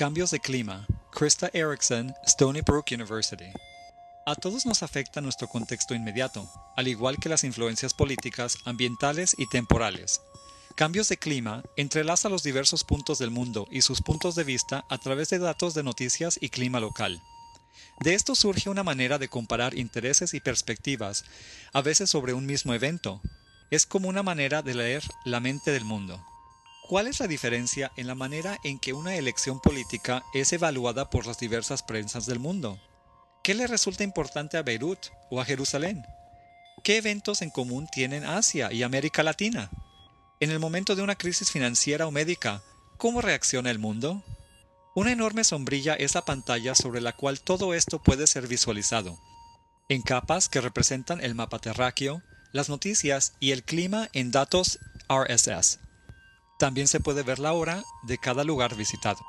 Cambios de clima. Krista Erickson, Stony Brook University. A todos nos afecta nuestro contexto inmediato, al igual que las influencias políticas, ambientales y temporales. Cambios de clima entrelaza los diversos puntos del mundo y sus puntos de vista a través de datos de noticias y clima local. De esto surge una manera de comparar intereses y perspectivas, a veces sobre un mismo evento. Es como una manera de leer la mente del mundo. ¿Cuál es la diferencia en la manera en que una elección política es evaluada por las diversas prensas del mundo? ¿Qué le resulta importante a Beirut o a Jerusalén? ¿Qué eventos en común tienen Asia y América Latina? En el momento de una crisis financiera o médica, ¿cómo reacciona el mundo? Una enorme sombrilla es la pantalla sobre la cual todo esto puede ser visualizado, en capas que representan el mapa terráqueo, las noticias y el clima en datos RSS. También se puede ver la hora de cada lugar visitado.